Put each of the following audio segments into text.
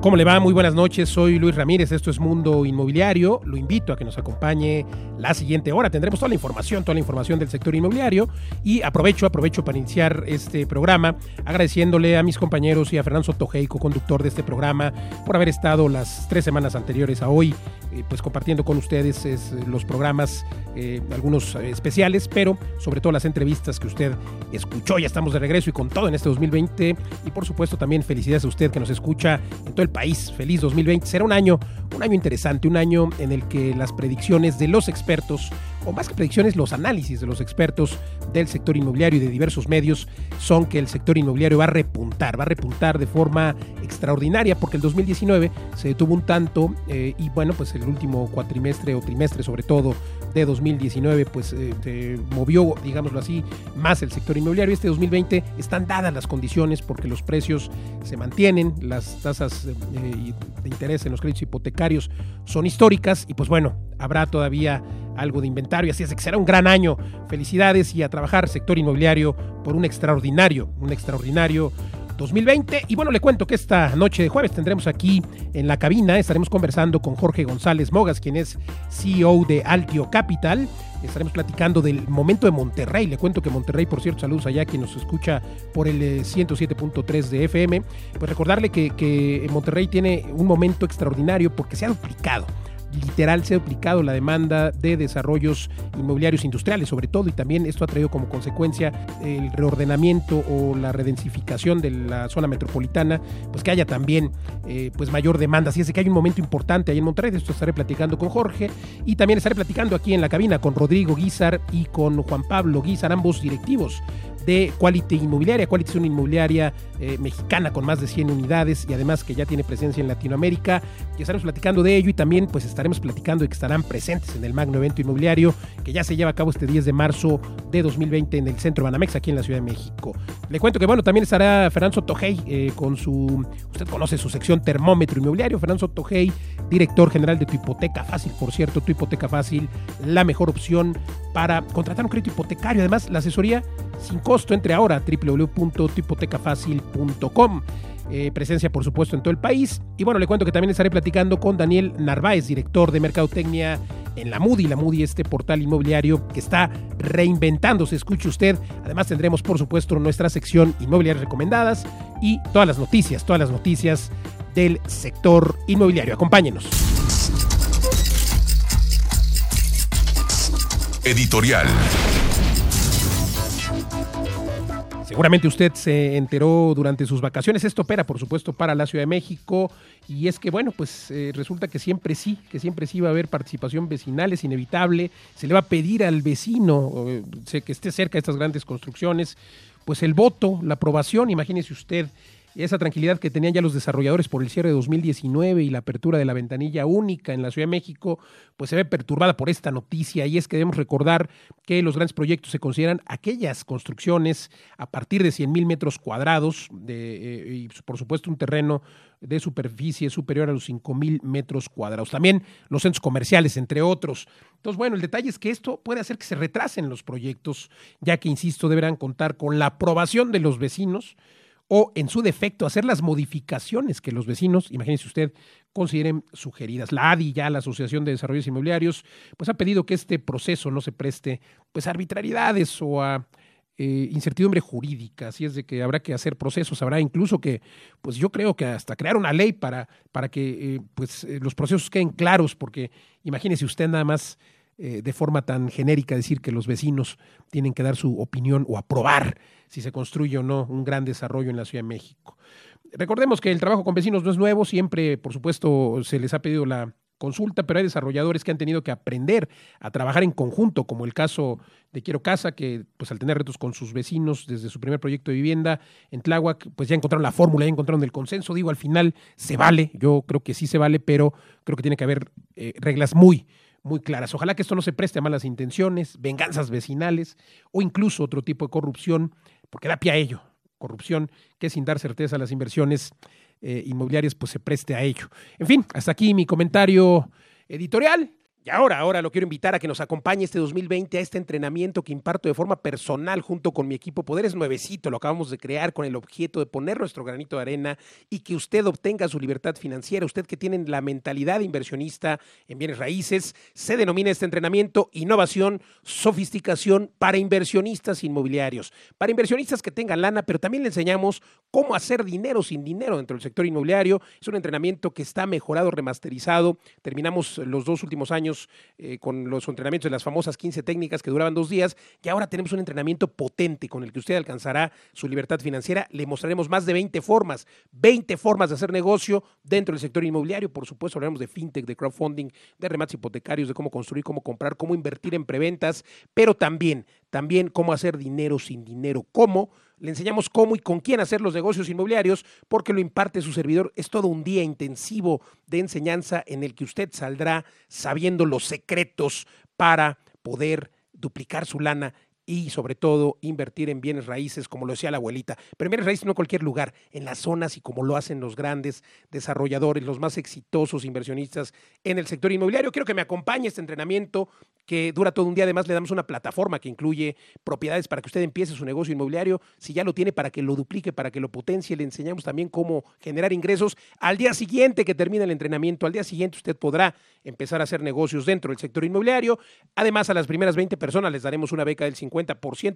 ¿Cómo le va? Muy buenas noches, soy Luis Ramírez, esto es Mundo Inmobiliario. Lo invito a que nos acompañe la siguiente hora. Tendremos toda la información, toda la información del sector inmobiliario y aprovecho, aprovecho para iniciar este programa agradeciéndole a mis compañeros y a Fernando Sotojei, conductor de este programa, por haber estado las tres semanas anteriores a hoy, eh, pues compartiendo con ustedes los programas, eh, algunos especiales, pero sobre todo las entrevistas que usted escuchó. Ya estamos de regreso y con todo en este 2020 y por supuesto también felicidades a usted que nos escucha en todo el país. Feliz 2020. Será un año, un año interesante, un año en el que las predicciones de los expertos, o más que predicciones, los análisis de los expertos del sector inmobiliario y de diversos medios son que el sector inmobiliario va a repuntar, va a repuntar de forma extraordinaria porque el 2019 se detuvo un tanto eh, y bueno, pues el último cuatrimestre o trimestre sobre todo de 2019 pues eh, movió, digámoslo así, más el sector inmobiliario. Este 2020 están dadas las condiciones porque los precios se mantienen, las tasas eh, de interés en los créditos hipotecarios son históricas y pues bueno, habrá todavía algo de inventario, así es que será un gran año. Felicidades y a trabajar sector inmobiliario por un extraordinario, un extraordinario 2020. Y bueno, le cuento que esta noche de jueves tendremos aquí en la cabina, estaremos conversando con Jorge González Mogas, quien es CEO de Altio Capital. Estaremos platicando del momento de Monterrey. Le cuento que Monterrey, por cierto, saludos allá quien nos escucha por el 107.3 eh, de FM. Pues recordarle que, que Monterrey tiene un momento extraordinario porque se ha duplicado literal se ha duplicado la demanda de desarrollos inmobiliarios industriales, sobre todo, y también esto ha traído como consecuencia el reordenamiento o la redensificación de la zona metropolitana, pues que haya también eh, pues mayor demanda. Así es que hay un momento importante ahí en Monterrey, de esto estaré platicando con Jorge y también estaré platicando aquí en la cabina con Rodrigo Guizar y con Juan Pablo Guizar, ambos directivos de Quality Inmobiliaria. Quality es una inmobiliaria eh, mexicana con más de 100 unidades y además que ya tiene presencia en Latinoamérica. Y estaremos platicando de ello y también pues estaremos platicando de que estarán presentes en el Magno Evento Inmobiliario que ya se lleva a cabo este 10 de marzo de 2020 en el centro Banamex aquí en la Ciudad de México. Le cuento que bueno, también estará Fernando Tojei eh, con su, usted conoce su sección termómetro inmobiliario, Fernando Tojei, director general de tu hipoteca fácil, por cierto, tu hipoteca fácil, la mejor opción para contratar un crédito hipotecario. Además, la asesoría sin costo entre ahora www.hipotecafacil.com. Eh, presencia, por supuesto, en todo el país. Y bueno, le cuento que también estaré platicando con Daniel Narváez, director de Mercadotecnia en la Moody. La Moody, este portal inmobiliario que está reinventándose. Escuche usted. Además, tendremos, por supuesto, nuestra sección inmobiliarias recomendadas y todas las noticias, todas las noticias del sector inmobiliario. Acompáñenos. Editorial. Seguramente usted se enteró durante sus vacaciones. Esto opera, por supuesto, para la Ciudad de México. Y es que, bueno, pues eh, resulta que siempre sí, que siempre sí va a haber participación vecinal, es inevitable. Se le va a pedir al vecino eh, que esté cerca de estas grandes construcciones, pues el voto, la aprobación. Imagínese usted esa tranquilidad que tenían ya los desarrolladores por el cierre de 2019 y la apertura de la ventanilla única en la Ciudad de México, pues se ve perturbada por esta noticia y es que debemos recordar que los grandes proyectos se consideran aquellas construcciones a partir de 100 mil metros cuadrados de, eh, y por supuesto un terreno de superficie superior a los 5 mil metros cuadrados. También los centros comerciales, entre otros. Entonces, bueno, el detalle es que esto puede hacer que se retrasen los proyectos, ya que, insisto, deberán contar con la aprobación de los vecinos o en su defecto hacer las modificaciones que los vecinos, imagínese usted, consideren sugeridas. La ADI, ya la Asociación de Desarrollos Inmobiliarios, pues ha pedido que este proceso no se preste pues a arbitrariedades o a eh, incertidumbre jurídica, así es de que habrá que hacer procesos, habrá incluso que, pues yo creo que hasta crear una ley para, para que eh, pues eh, los procesos queden claros, porque imagínese usted nada más de forma tan genérica decir que los vecinos tienen que dar su opinión o aprobar si se construye o no un gran desarrollo en la Ciudad de México. Recordemos que el trabajo con vecinos no es nuevo, siempre, por supuesto, se les ha pedido la consulta, pero hay desarrolladores que han tenido que aprender a trabajar en conjunto, como el caso de Quiero Casa, que pues al tener retos con sus vecinos desde su primer proyecto de vivienda en Tláhuac, pues ya encontraron la fórmula, ya encontraron el consenso. Digo, al final se vale, yo creo que sí se vale, pero creo que tiene que haber eh, reglas muy, muy claras. Ojalá que esto no se preste a malas intenciones, venganzas vecinales o incluso otro tipo de corrupción porque da pie a ello. Corrupción que sin dar certeza a las inversiones eh, inmobiliarias pues se preste a ello. En fin, hasta aquí mi comentario editorial. Y ahora, ahora lo quiero invitar a que nos acompañe este 2020 a este entrenamiento que imparto de forma personal junto con mi equipo Poder es nuevecito, lo acabamos de crear con el objeto de poner nuestro granito de arena y que usted obtenga su libertad financiera. Usted que tiene la mentalidad inversionista en bienes raíces, se denomina este entrenamiento innovación, sofisticación para inversionistas inmobiliarios. Para inversionistas que tengan lana, pero también le enseñamos cómo hacer dinero sin dinero dentro del sector inmobiliario. Es un entrenamiento que está mejorado, remasterizado. Terminamos los dos últimos años eh, con los entrenamientos de las famosas 15 técnicas que duraban dos días y ahora tenemos un entrenamiento potente con el que usted alcanzará su libertad financiera. Le mostraremos más de 20 formas, 20 formas de hacer negocio dentro del sector inmobiliario. Por supuesto, hablaremos de fintech, de crowdfunding, de remates hipotecarios, de cómo construir, cómo comprar, cómo invertir en preventas, pero también, también cómo hacer dinero sin dinero, cómo le enseñamos cómo y con quién hacer los negocios inmobiliarios porque lo imparte su servidor. Es todo un día intensivo de enseñanza en el que usted saldrá sabiendo los secretos para poder duplicar su lana y sobre todo invertir en bienes raíces, como lo decía la abuelita. Pero raíces no en cualquier lugar, en las zonas y como lo hacen los grandes desarrolladores, los más exitosos inversionistas en el sector inmobiliario. Quiero que me acompañe este entrenamiento que dura todo un día. Además, le damos una plataforma que incluye propiedades para que usted empiece su negocio inmobiliario. Si ya lo tiene, para que lo duplique, para que lo potencie. Le enseñamos también cómo generar ingresos. Al día siguiente que termine el entrenamiento, al día siguiente usted podrá empezar a hacer negocios dentro del sector inmobiliario. Además, a las primeras 20 personas les daremos una beca del 50%.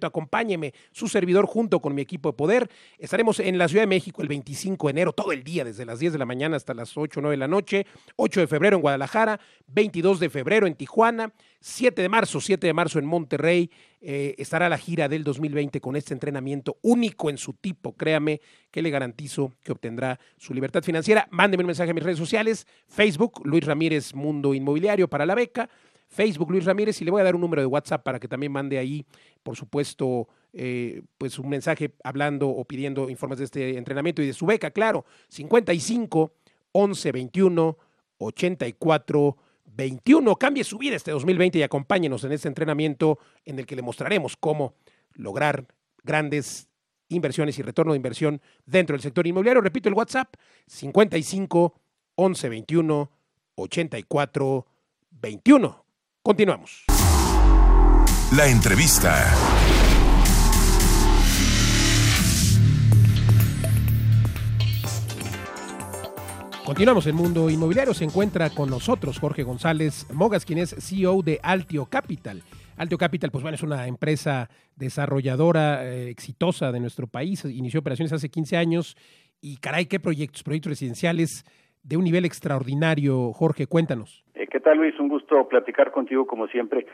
Acompáñeme, su servidor, junto con mi equipo de poder. Estaremos en la Ciudad de México el 25 de enero, todo el día, desde las 10 de la mañana hasta las 8 o 9 de la noche. 8 de febrero en Guadalajara, 22 de febrero en Tijuana. 7 de marzo, 7 de marzo en Monterrey, eh, estará la gira del 2020 con este entrenamiento único en su tipo. Créame que le garantizo que obtendrá su libertad financiera. Mándeme un mensaje a mis redes sociales, Facebook, Luis Ramírez Mundo Inmobiliario para la beca, Facebook Luis Ramírez y le voy a dar un número de WhatsApp para que también mande ahí, por supuesto, eh, pues un mensaje hablando o pidiendo informes de este entrenamiento y de su beca, claro, 55 11 21 84 21. Cambie su vida este 2020 y acompáñenos en este entrenamiento en el que le mostraremos cómo lograr grandes inversiones y retorno de inversión dentro del sector inmobiliario. Repito el WhatsApp 55 11 21 84 21. Continuamos. La entrevista. Continuamos en Mundo Inmobiliario. Se encuentra con nosotros Jorge González Mogas, quien es CEO de Altio Capital. Altio Capital, pues bueno, es una empresa desarrolladora eh, exitosa de nuestro país. Inició operaciones hace 15 años y caray, qué proyectos, proyectos residenciales de un nivel extraordinario. Jorge, cuéntanos. ¿Qué tal, Luis? Un gusto platicar contigo como siempre.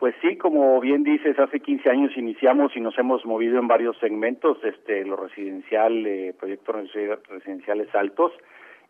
Pues sí, como bien dices, hace 15 años iniciamos y nos hemos movido en varios segmentos, este, lo residencial, eh, proyectos residenciales altos,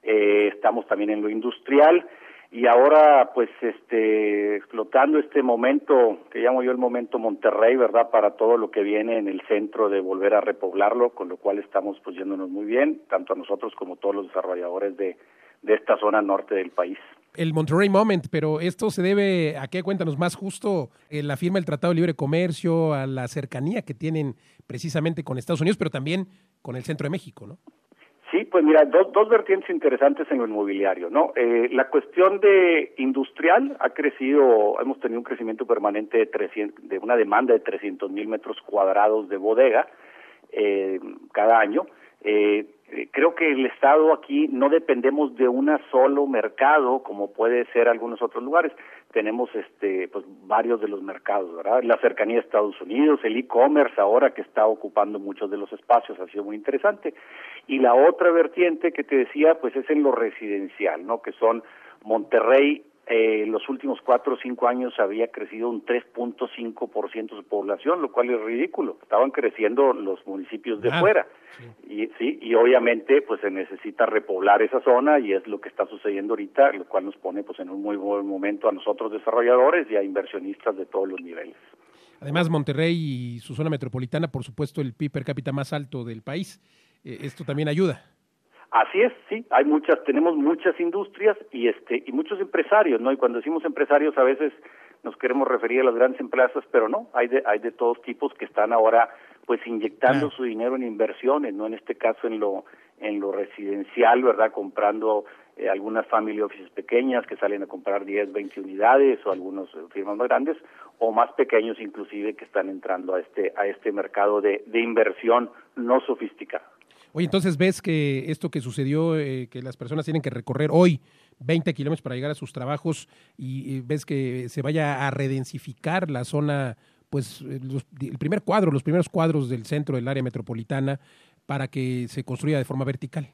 eh, estamos también en lo industrial y ahora pues este explotando este momento que llamo yo el momento Monterrey, ¿verdad? Para todo lo que viene en el centro de volver a repoblarlo, con lo cual estamos pues yéndonos muy bien, tanto a nosotros como todos los desarrolladores de, de esta zona norte del país. El Monterrey Moment, pero esto se debe a qué cuéntanos más justo eh, la firma del Tratado de Libre Comercio, a la cercanía que tienen precisamente con Estados Unidos, pero también con el centro de México, ¿no? Sí, pues mira, dos, dos vertientes interesantes en lo inmobiliario, ¿no? Eh, la cuestión de industrial ha crecido, hemos tenido un crecimiento permanente de, 300, de una demanda de 300 mil metros cuadrados de bodega eh, cada año. Eh, creo que el Estado aquí no dependemos de un solo mercado como puede ser algunos otros lugares. Tenemos este pues varios de los mercados, ¿verdad? La cercanía a Estados Unidos, el e-commerce ahora que está ocupando muchos de los espacios ha sido muy interesante. Y la otra vertiente que te decía pues es en lo residencial, ¿no? Que son Monterrey eh, los últimos cuatro o cinco años había crecido un 3.5% su población, lo cual es ridículo. Estaban creciendo los municipios de fuera. Y sí, y obviamente pues se necesita repoblar esa zona y es lo que está sucediendo ahorita, lo cual nos pone pues en un muy buen momento a nosotros desarrolladores y a inversionistas de todos los niveles. Además, Monterrey y su zona metropolitana, por supuesto, el PIB per cápita más alto del país. Eh, esto también ayuda. Así es, sí, hay muchas, tenemos muchas industrias y este y muchos empresarios, ¿no? Y cuando decimos empresarios a veces nos queremos referir a las grandes empresas, pero no, hay de hay de todos tipos que están ahora pues inyectando su dinero en inversiones, no en este caso en lo en lo residencial, ¿verdad? Comprando eh, algunas family offices pequeñas que salen a comprar 10, 20 unidades o algunos eh, firmas más grandes o más pequeños inclusive que están entrando a este a este mercado de, de inversión no sofisticada. Oye, entonces ves que esto que sucedió, eh, que las personas tienen que recorrer hoy 20 kilómetros para llegar a sus trabajos y, ves que se vaya a redensificar la zona, pues el primer cuadro, los primeros cuadros del centro del área metropolitana para que se construya de forma vertical.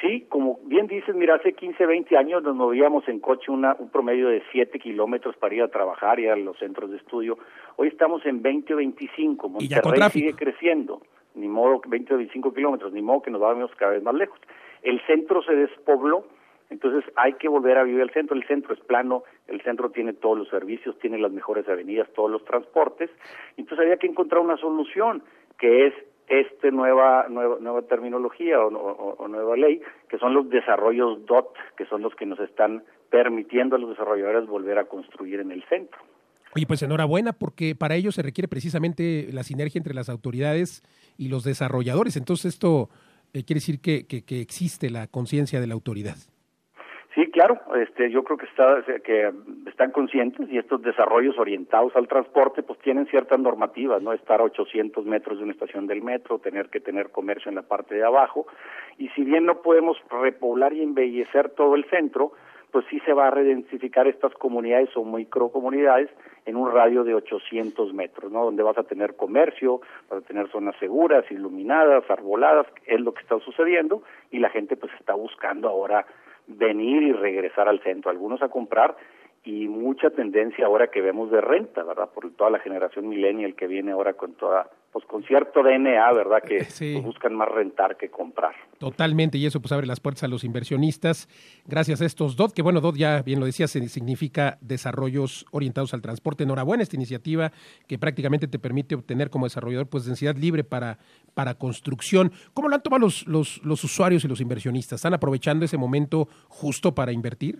Sí, como bien dices, mira, hace 15, 20 años nos movíamos en coche una, un promedio de 7 kilómetros para ir a trabajar y a los centros de estudio. Hoy estamos en 20 o 25. Monterrey sigue creciendo. Ni modo, 20 o 25 kilómetros, ni modo que nos vayamos cada vez más lejos. El centro se despobló, entonces hay que volver a vivir el centro. El centro es plano, el centro tiene todos los servicios, tiene las mejores avenidas, todos los transportes. Entonces había que encontrar una solución, que es esta nueva, nueva, nueva terminología o, nueva ley, que son los desarrollos DOT, que son los que nos están permitiendo a los desarrolladores volver a construir en el centro. Oye, pues enhorabuena, porque para ello se requiere precisamente la sinergia entre las autoridades y los desarrolladores. Entonces esto eh, quiere decir que, que existe la conciencia de la autoridad. Sí, claro, este, yo creo que, está, que están conscientes y estos desarrollos orientados al transporte pues tienen ciertas normativas, ¿no? Estar a 800 metros de una estación del metro, tener que tener comercio en la parte de abajo y si bien no podemos repoblar y embellecer todo el centro, pues sí se va a redensificar estas comunidades o microcomunidades en un radio de 800 metros, ¿no? Donde vas a tener comercio, vas a tener zonas seguras, iluminadas, arboladas, es lo que está sucediendo y la gente pues está buscando ahora venir y regresar al centro, algunos a comprar y mucha tendencia ahora que vemos de renta, ¿verdad? Por toda la generación millennial que viene ahora con toda, pues con cierto DNA, ¿verdad? Que pues, buscan más rentar que comprar. Totalmente, y eso pues abre las puertas a los inversionistas. Gracias a estos DOT, que bueno, DOT ya bien lo decía, significa desarrollos orientados al transporte. Enhorabuena esta iniciativa que prácticamente te permite obtener como desarrollador pues densidad libre para, para construcción. ¿Cómo lo han tomado los, los, los usuarios y los inversionistas? ¿Están aprovechando ese momento justo para invertir?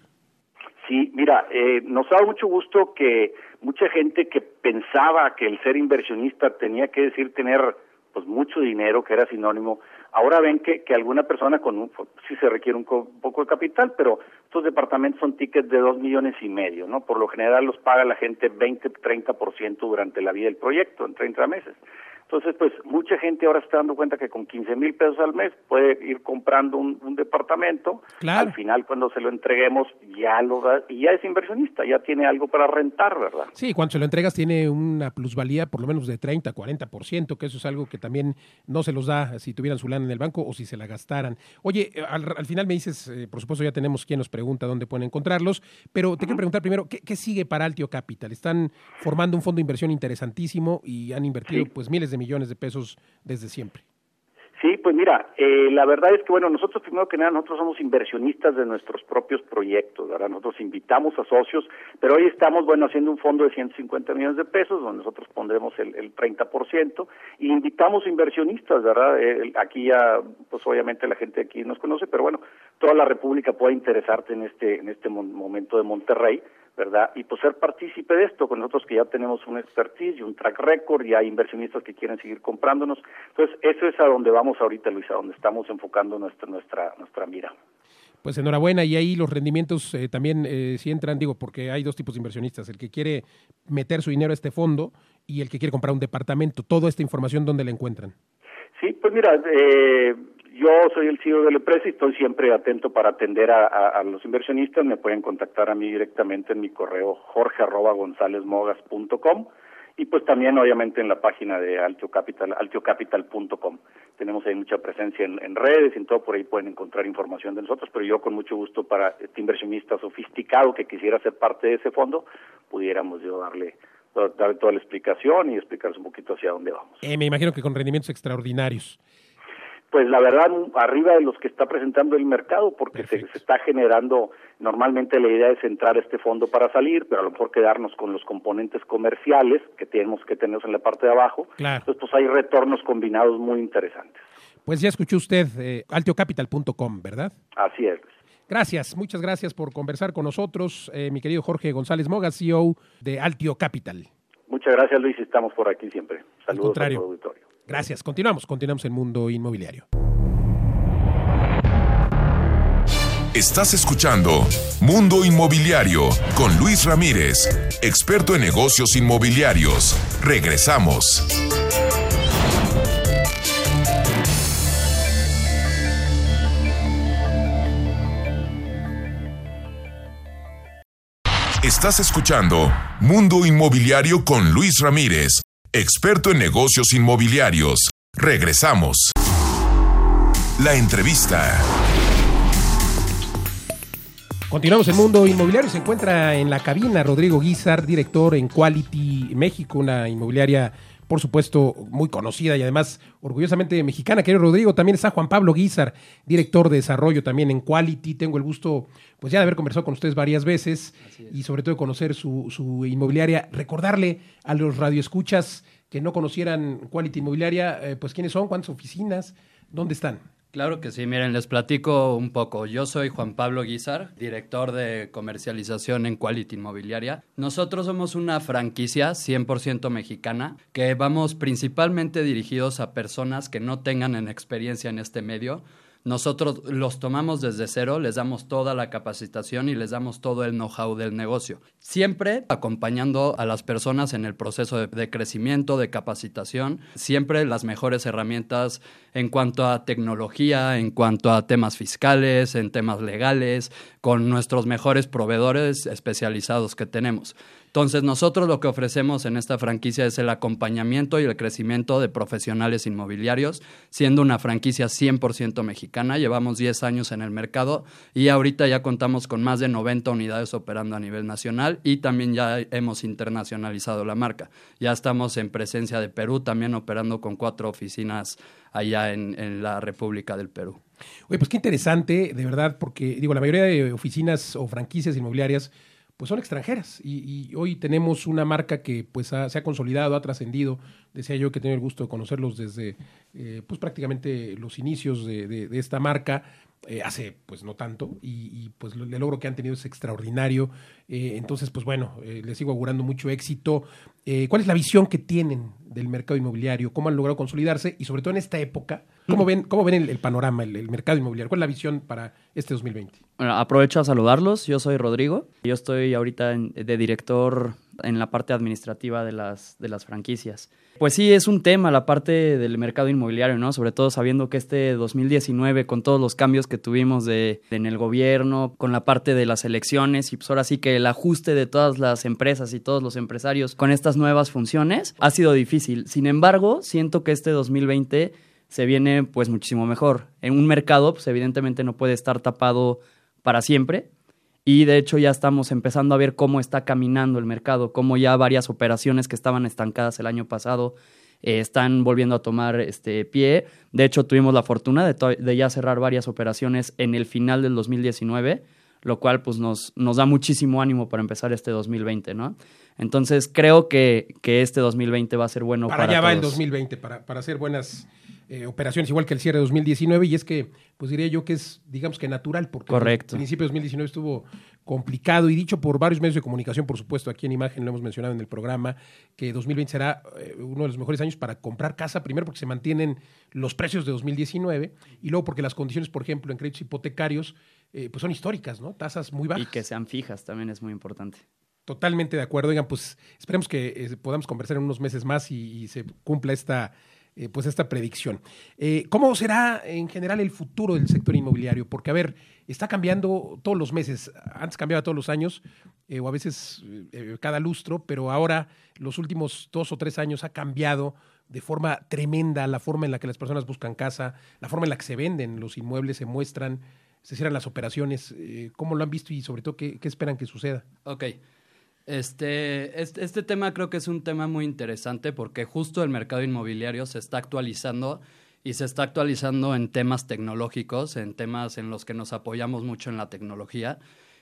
Sí, mira, eh, nos dado mucho gusto que mucha gente que pensaba que el ser inversionista tenía que decir tener pues mucho dinero, que era sinónimo, ahora ven que, que alguna persona con un, pues, sí se requiere un, poco de capital, pero estos departamentos son tickets de dos millones y medio, ¿no? Por lo general los paga la gente 20, 30% durante la vida del proyecto, en 30 meses. Entonces, pues mucha gente ahora está dando cuenta que con 15 mil pesos al mes puede ir comprando un, departamento. Al final, cuando se lo entreguemos, ya lo da, y ya es inversionista, ya tiene algo para rentar, ¿verdad? Sí, cuando se lo entregas tiene una plusvalía por lo menos de 30, 40%, que eso es algo que también no se los da si tuvieran su lana en el banco o si se la gastaran. Oye, al, final me dices, eh, por supuesto ya tenemos quien nos pregunta dónde pueden encontrarlos, pero te quiero preguntar primero, ¿qué, ¿qué, sigue para Altio Capital? Están formando un fondo de inversión interesantísimo y han invertido pues miles de millones de pesos desde siempre. Sí, pues mira, eh, la verdad es que, bueno, nosotros primero que nada, nosotros somos inversionistas de nuestros propios proyectos, ¿verdad? Nosotros invitamos a socios, pero hoy estamos, bueno, haciendo un fondo de 150 millones de pesos, donde nosotros pondremos el, el 30%, y invitamos inversionistas, ¿verdad? Eh, aquí ya, pues obviamente la gente aquí nos conoce, pero bueno, toda la República puede interesarte en este, en este momento de Monterrey, ¿verdad? Y pues ser partícipe de esto, con nosotros que ya tenemos un expertise y un track record, y hay inversionistas que quieren seguir comprándonos. Entonces, eso es a donde vamos ahorita, Luis, a donde estamos enfocando nuestra, nuestra, nuestra mira. Pues enhorabuena, y ahí los rendimientos eh, también eh, si entran, digo, porque hay dos tipos de inversionistas, el que quiere meter su dinero a este fondo y el que quiere comprar un departamento. Toda esta información, ¿dónde la encuentran? Sí, pues mira, eh, yo soy el CEO de la empresa y estoy siempre atento para atender a, los inversionistas. Me pueden contactar a mí directamente en mi correo jorge y pues también obviamente en la página de Altio Capital, altiocapital.com. Tenemos ahí mucha presencia en, redes y en todo, por ahí pueden encontrar información de nosotros, pero yo con mucho gusto para este inversionista sofisticado que quisiera ser parte de ese fondo, pudiéramos yo darle darle toda la explicación y explicarles un poquito hacia dónde vamos. Eh, me imagino que con rendimientos extraordinarios pues la verdad arriba de los que está presentando el mercado porque se, está generando normalmente la idea es entrar a este fondo para salir pero a lo mejor quedarnos con los componentes comerciales que tenemos que tener en la parte de abajo. Entonces pues hay retornos combinados muy interesantes. Pues ya escuchó usted eh, altiocapital.com verdad así es Gracias, muchas gracias por conversar con nosotros, eh, mi querido Jorge González Moga, CEO de Altio Capital. Muchas gracias, Luis, estamos por aquí siempre. Saludos al auditorio. Gracias. Continuamos, continuamos en Mundo Inmobiliario. Estás escuchando Mundo Inmobiliario con Luis Ramírez, experto en negocios inmobiliarios. Regresamos. Estás escuchando Mundo Inmobiliario con Luis Ramírez, experto en negocios inmobiliarios. Regresamos. La entrevista. Continuamos en Mundo Inmobiliario. Se encuentra en la cabina Rodrigo Guizar, director en Quality México, una inmobiliaria, por supuesto, muy conocida y además orgullosamente mexicana. Querido Rodrigo, también está Juan Pablo Guizar, director de desarrollo también en Quality. Tengo el gusto, pues ya de haber conversado con ustedes varias veces y sobre todo de conocer su, su inmobiliaria. Recordarle a los radioescuchas que no conocieran Quality Inmobiliaria, eh, pues quiénes son, cuántas oficinas, dónde están. Claro que sí, miren, les platico un poco. Yo soy Juan Pablo Guizar, director de comercialización en Quality Inmobiliaria. Nosotros somos una franquicia 100% mexicana que vamos principalmente dirigidos a personas que no tengan experiencia en este medio nosotros los tomamos desde cero, les damos toda la capacitación y les damos todo el know-how del negocio. Siempre acompañando a las personas en el proceso de, crecimiento, de capacitación, siempre las mejores herramientas en cuanto a tecnología, en cuanto a temas fiscales, en temas legales, con nuestros mejores proveedores especializados que tenemos. Entonces, nosotros lo que ofrecemos en esta franquicia es el acompañamiento y el crecimiento de profesionales inmobiliarios, siendo una franquicia 100% mexicana. Llevamos 10 años en el mercado y ahorita ya contamos con más de 90 unidades operando a nivel nacional y también ya hemos internacionalizado la marca. Ya estamos en presencia de Perú, también operando con cuatro oficinas allá en, la República del Perú. Oye, pues qué interesante, de verdad, porque digo, la mayoría de oficinas o franquicias inmobiliarias pues son extranjeras y, hoy tenemos una marca que pues se ha consolidado, ha trascendido. Decía yo que tengo el gusto de conocerlos desde eh, pues prácticamente los inicios de, esta marca, eh, hace pues no tanto, y, pues el logro que han tenido es extraordinario. Eh, entonces, pues bueno, les sigo augurando mucho éxito. ¿Cuál es la visión que tienen del mercado inmobiliario? ¿Cómo han logrado consolidarse? Y sobre todo en esta época, ¿cómo ven, cómo ven el, panorama, el mercado inmobiliario? ¿Cuál es la visión para este 2020? Bueno, aprovecho a saludarlos. Yo soy Rodrigo. Yo estoy ahorita de director en la parte administrativa de las, de las franquicias. Pues sí, es un tema la parte del mercado inmobiliario, ¿no? Sobre todo sabiendo que este 2019, con todos los cambios que tuvimos de, en el gobierno, con la parte de las elecciones y pues ahora sí que el ajuste de todas las empresas y todos los empresarios con estas nuevas funciones, ha sido difícil. Sin embargo, siento que este 2020 se viene pues muchísimo mejor. En un mercado, pues evidentemente no puede estar tapado para siempre. Y de hecho ya estamos empezando a ver cómo está caminando el mercado, cómo ya varias operaciones que estaban estancadas el año pasado eh, están volviendo a tomar este pie. De hecho, tuvimos la fortuna de, de, ya cerrar varias operaciones en el final del 2019, lo cual pues nos, nos da muchísimo ánimo para empezar este 2020, ¿no? Entonces creo que, que este 2020 va a ser bueno para, para allá va el 2020, para, para hacer buenas eh, operaciones, igual que el cierre de 2019, y es que, pues diría yo que es, digamos que natural, porque Correcto. el principio de 2019 estuvo complicado y dicho por varios medios de comunicación, por supuesto, aquí en Imagen lo hemos mencionado en el programa, que 2020 será eh, uno de los mejores años para comprar casa, primero porque se mantienen los precios de 2019 y luego porque las condiciones, por ejemplo, en créditos hipotecarios, eh, pues son históricas, ¿no? Tasas muy bajas. Y que sean fijas también es muy importante. Totalmente de acuerdo. Oigan, pues esperemos que podamos conversar en unos meses más y se cumpla esta eh, pues esta predicción. Eh, ¿Cómo será en general el futuro del sector inmobiliario? Porque, a ver, está cambiando todos los meses. Antes cambiaba todos los años, eh, o a veces cada lustro, pero ahora los últimos dos o tres años ha cambiado de forma tremenda la forma en la que las personas buscan casa, la forma en la que se venden los inmuebles, se muestran, se cierran las operaciones. ¿Cómo lo han visto y sobre todo qué, qué esperan que suceda? Ok. Este, este, este, tema creo que es un tema muy interesante porque justo el mercado inmobiliario se está actualizando y se está actualizando en temas tecnológicos, en temas en los que nos apoyamos mucho en la tecnología,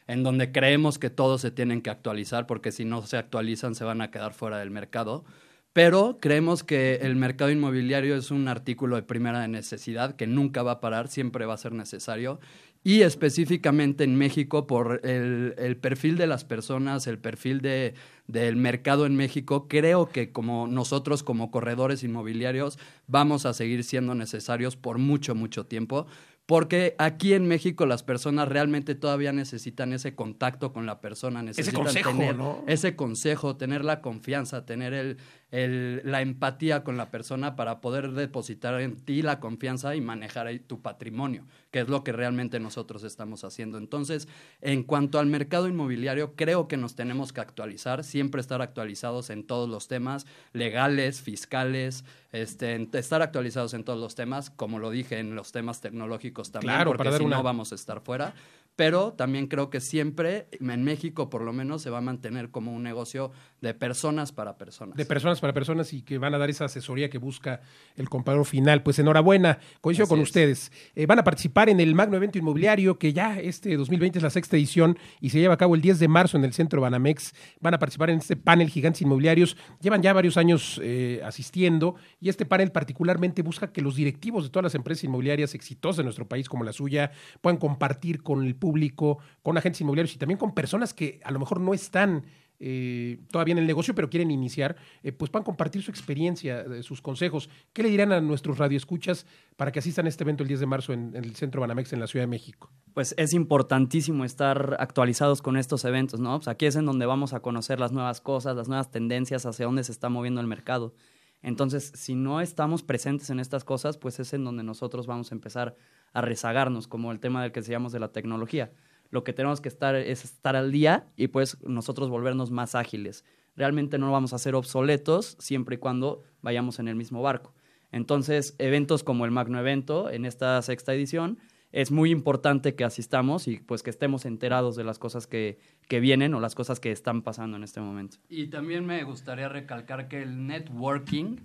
en donde creemos que todos se tienen que actualizar porque si no se actualizan se van a quedar fuera del mercado. Pero creemos que el mercado inmobiliario es un artículo de primera necesidad que nunca va a parar, siempre va a ser necesario y específicamente en México por el, el, perfil de las personas, el perfil de, del mercado en México, creo que como nosotros como corredores inmobiliarios vamos a seguir siendo necesarios por mucho, mucho tiempo, porque aquí en México las personas realmente todavía necesitan ese contacto con la persona, necesitan ese consejo, tener ¿no? ese consejo, tener la confianza, tener el, el, la empatía con la persona para poder depositar en ti la confianza y manejar ahí tu patrimonio, que es lo que realmente nosotros estamos haciendo. Entonces, en cuanto al mercado inmobiliario, creo que nos tenemos que actualizar, siempre estar actualizados en todos los temas legales, fiscales, este, estar actualizados en todos los temas, como lo dije, en los temas tecnológicos también, Claro, porque si una- no vamos a estar fuera. Pero también creo que siempre, en México por lo menos, se va a mantener como un negocio de personas para personas. de personas para personas y que van a dar esa asesoría que busca el comprador final. Pues enhorabuena, coincido Así con es. ustedes. Eh, van a participar en el Magno Evento Inmobiliario, que ya este 2020 es la sexta edición y se lleva a cabo el 10 de marzo en el Centro Banamex. Van a participar en este panel Gigantes Inmobiliarios. Llevan ya varios años eh, asistiendo y este panel particularmente busca que los directivos de todas las empresas inmobiliarias exitosas de nuestro país, como la suya, puedan compartir con el público, con agentes inmobiliarios y también con personas que a lo mejor no están eh, todavía en el negocio, pero quieren iniciar, eh, pues puedan compartir su experiencia, eh, sus consejos. ¿Qué le dirán a nuestros radioescuchas para que asistan a este evento el 10 de marzo en, en el Centro Banamex en la Ciudad de México? Pues es importantísimo estar actualizados con estos eventos, ¿no? Pues aquí es en donde vamos a conocer las nuevas cosas, las nuevas tendencias, hacia dónde se está moviendo el mercado. Entonces, si no estamos presentes en estas cosas, pues es en donde nosotros vamos a empezar a rezagarnos, como el tema del que decíamos de la tecnología. Lo que tenemos que estar es estar al día y pues nosotros volvernos más ágiles. Realmente no vamos a ser obsoletos siempre y cuando vayamos en el mismo barco. Entonces, eventos como el Magno Evento en esta sexta edición es muy importante que asistamos y pues que estemos enterados de las cosas que, que vienen o las cosas que están pasando en este momento. Y también me gustaría recalcar que el networking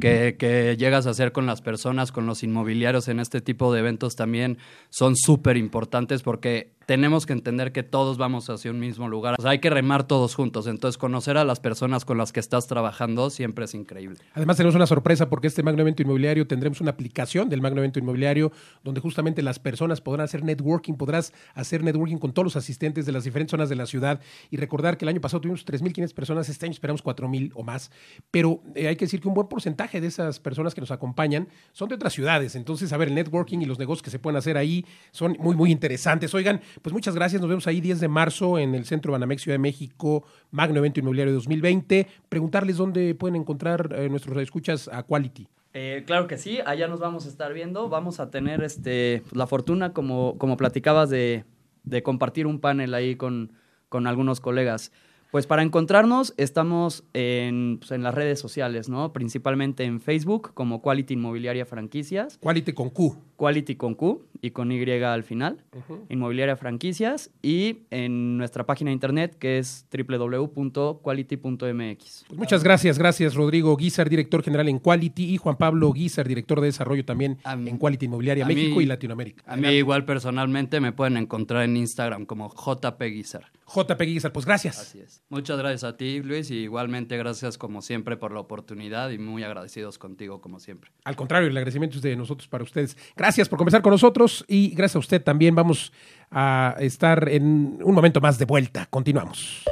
que, que llegas a hacer con las personas, con los inmobiliarios en este tipo de eventos también son súper importantes porque tenemos que entender que todos vamos hacia un mismo lugar. O sea, hay que remar todos juntos. Entonces, conocer a las personas con las que estás trabajando siempre es increíble. Además tenemos una sorpresa porque este Magno Evento Inmobiliario tendremos una aplicación del Magno Evento Inmobiliario donde justamente las personas podrán hacer networking, podrás hacer networking con todos los asistentes de las diferentes zonas de la ciudad y recordar que el año pasado tuvimos 3.500 personas, este año esperamos 4.000 o más, pero eh, hay que decir que un buen porcentaje de esas personas que nos acompañan son de otras ciudades, entonces a ver, el networking y los negocios que se pueden hacer ahí son muy, muy interesantes. Oigan, pues muchas gracias, nos vemos ahí 10 de marzo en el Centro Banamex Ciudad de México, Magno Evento Inmobiliario 2020. Preguntarles dónde pueden encontrar eh, nuestros escuchas a Quality. Eh, claro que sí, allá nos vamos a estar viendo. Vamos a tener este, la fortuna, como, como platicabas, de, de compartir un panel ahí con, con algunos colegas. Pues para encontrarnos estamos en, pues, en las redes sociales, ¿no? Principalmente en Facebook como Quality Inmobiliaria Franquicias, Quality con Q. Quality con Q y con Y al final, Inmobiliaria Franquicias y en nuestra página de internet que es www.quality.mx. Pues muchas gracias, gracias Rodrigo Guizar, director general en Quality, y Juan Pablo Guizar, director de desarrollo también mí- en Quality Inmobiliaria México mí- y Latinoamérica. A mí igual personalmente me pueden encontrar en Instagram como JP Guizar. JP Guizar, pues gracias. Así es. Muchas gracias a ti, Luis, y igualmente gracias como siempre por la oportunidad y muy agradecidos contigo como siempre. Al contrario, el agradecimiento es de nosotros para ustedes. Gracias por conversar con nosotros y gracias a usted también. Vamos a estar en un momento más de vuelta. Continuamos.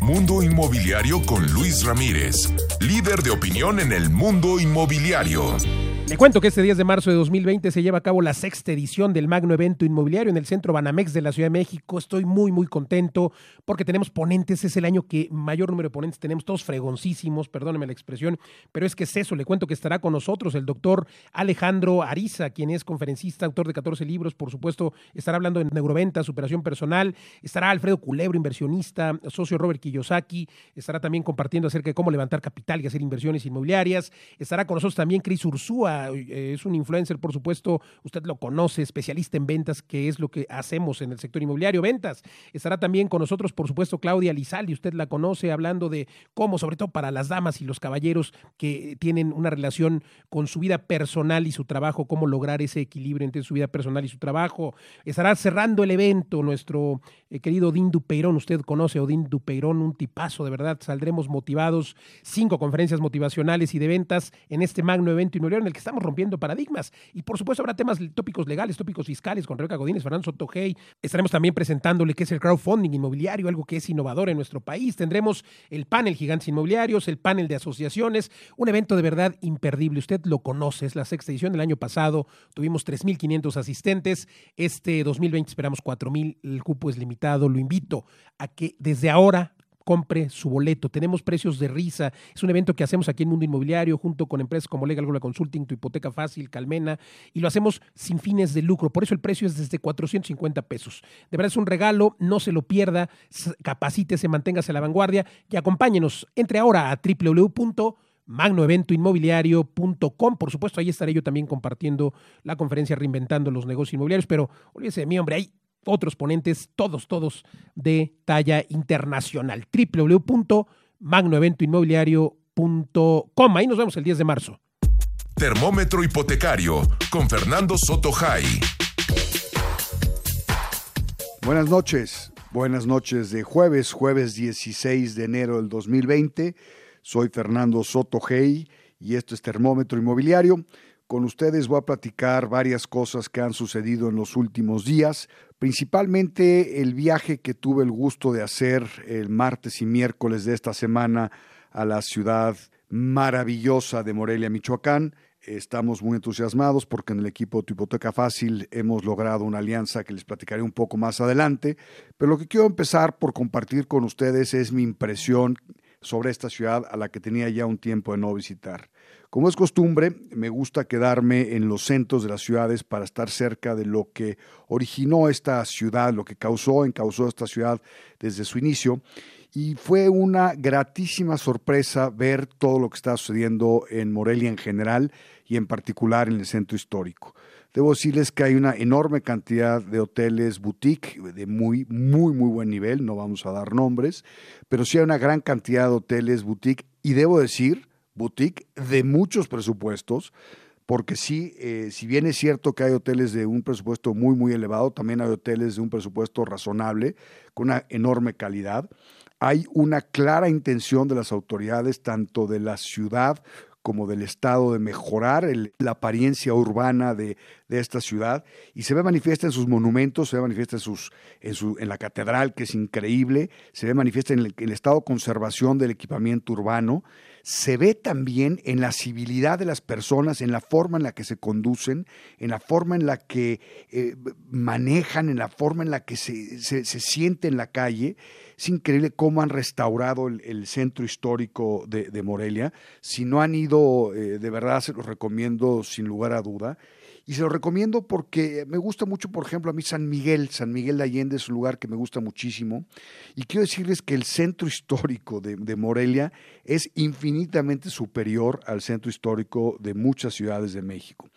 Mundo Inmobiliario con Luis Ramírez, líder de opinión en el mundo inmobiliario. Le cuento que este 10 de marzo de 2020 se lleva a cabo la sexta edición del Magno Evento Inmobiliario en el Centro Banamex de la Ciudad de México. Estoy muy, muy contento porque tenemos ponentes. Es el año que mayor número de ponentes tenemos, todos fregoncísimos, perdóneme la expresión, pero es que es eso. Le cuento que estará con nosotros el doctor Alejandro Ariza, quien es conferencista, autor de 14 libros. Por supuesto, estará hablando de neuroventa, superación personal. Estará Alfredo Culebro, inversionista, socio Robert Kiyosaki. Estará también compartiendo acerca de cómo levantar capital y hacer inversiones inmobiliarias. Estará con nosotros también Cris Ursúa, eh, es un influencer, por supuesto, usted lo conoce, especialista en ventas, que es lo que hacemos en el sector inmobiliario, ventas. Estará también con nosotros, por supuesto, Claudia Lizaldi, usted la conoce, hablando de cómo, sobre todo para las damas y los caballeros que tienen una relación con su vida personal y su trabajo, cómo lograr ese equilibrio entre su vida personal y su trabajo. Estará cerrando el evento nuestro eh, querido Odín Dupeirón, usted conoce a Odín Dupeirón, un tipazo, de verdad, saldremos motivados, cinco conferencias motivacionales y de ventas en este magno evento inmobiliario en el que estamos rompiendo paradigmas. Y por supuesto habrá temas tópicos legales, tópicos fiscales con Rebeca Godínez, Fernando Sotogey. Estaremos también presentándole qué es el crowdfunding inmobiliario, algo que es innovador en nuestro país. Tendremos el panel Gigantes Inmobiliarios, el panel de asociaciones, un evento de verdad imperdible. Usted lo conoce, es la sexta edición del año pasado. Tuvimos 3.500 asistentes. Este 2020 esperamos 4.000. El cupo es limitado. Lo invito a que desde ahora compre su boleto. Tenemos precios de risa. Es un evento que hacemos aquí en Mundo Inmobiliario junto con empresas como Legal Global Consulting, Tu Hipoteca Fácil, Calmena, y lo hacemos sin fines de lucro. Por eso el precio es desde 450 pesos. De verdad es un regalo, no se lo pierda, capacítese, manténgase a la vanguardia y acompáñenos. Entre ahora a www.magnoeventoinmobiliario.com. Por supuesto, ahí estaré yo también compartiendo la conferencia Reinventando los negocios inmobiliarios, pero olvídese de mí, hombre, ahí otros ponentes, todos, todos de talla internacional. www.magnoeventoinmobiliario.com. Ahí nos vemos el 10 de marzo. Termómetro hipotecario con Fernando Soto Buenas noches, buenas noches de jueves, jueves 16 de enero del 2020. Soy Fernando Soto y esto es Termómetro Inmobiliario. Con ustedes voy a platicar varias cosas que han sucedido en los últimos días, principalmente el viaje que tuve el gusto de hacer el martes y miércoles de esta semana a la ciudad maravillosa de Morelia, Michoacán. Estamos muy entusiasmados porque en el equipo Tu Hipoteca Fácil hemos logrado una alianza que les platicaré un poco más adelante. Pero lo que quiero empezar por compartir con ustedes es mi impresión sobre esta ciudad a la que tenía ya un tiempo de no visitar. Como es costumbre, me gusta quedarme en los centros de las ciudades para estar cerca de lo que originó esta ciudad, lo que causó, encausó esta ciudad desde su inicio. Y fue una gratísima sorpresa ver todo lo que está sucediendo en Morelia en general y en particular en el centro histórico. Debo decirles que hay una enorme cantidad de hoteles boutique de muy, muy, muy buen nivel, no vamos a dar nombres, pero sí hay una gran cantidad de hoteles boutique y debo decir boutique de muchos presupuestos, porque sí, eh, si bien es cierto que hay hoteles de un presupuesto muy, muy elevado, también hay hoteles de un presupuesto razonable, con una enorme calidad. Hay una clara intención de las autoridades, tanto de la ciudad como del Estado de mejorar la apariencia urbana de, esta ciudad y se ve manifiesta en sus monumentos, se ve manifiesta en, sus, en, su, en la catedral, que es increíble, se ve manifiesta en el estado de conservación del equipamiento urbano se ve también en la civilidad de las personas, en la forma en la que se conducen, en la forma en la que eh, manejan, en la forma en la que se, se, siente en la calle. Es increíble cómo han restaurado el, centro histórico de, Morelia. Si no han ido, eh, de verdad se los recomiendo sin lugar a duda. Y se lo recomiendo porque me gusta mucho, por ejemplo, a mí San Miguel. San Miguel de Allende es un lugar que me gusta muchísimo. Y quiero decirles que el centro histórico de, Morelia es infinitamente superior al centro histórico de muchas ciudades de México.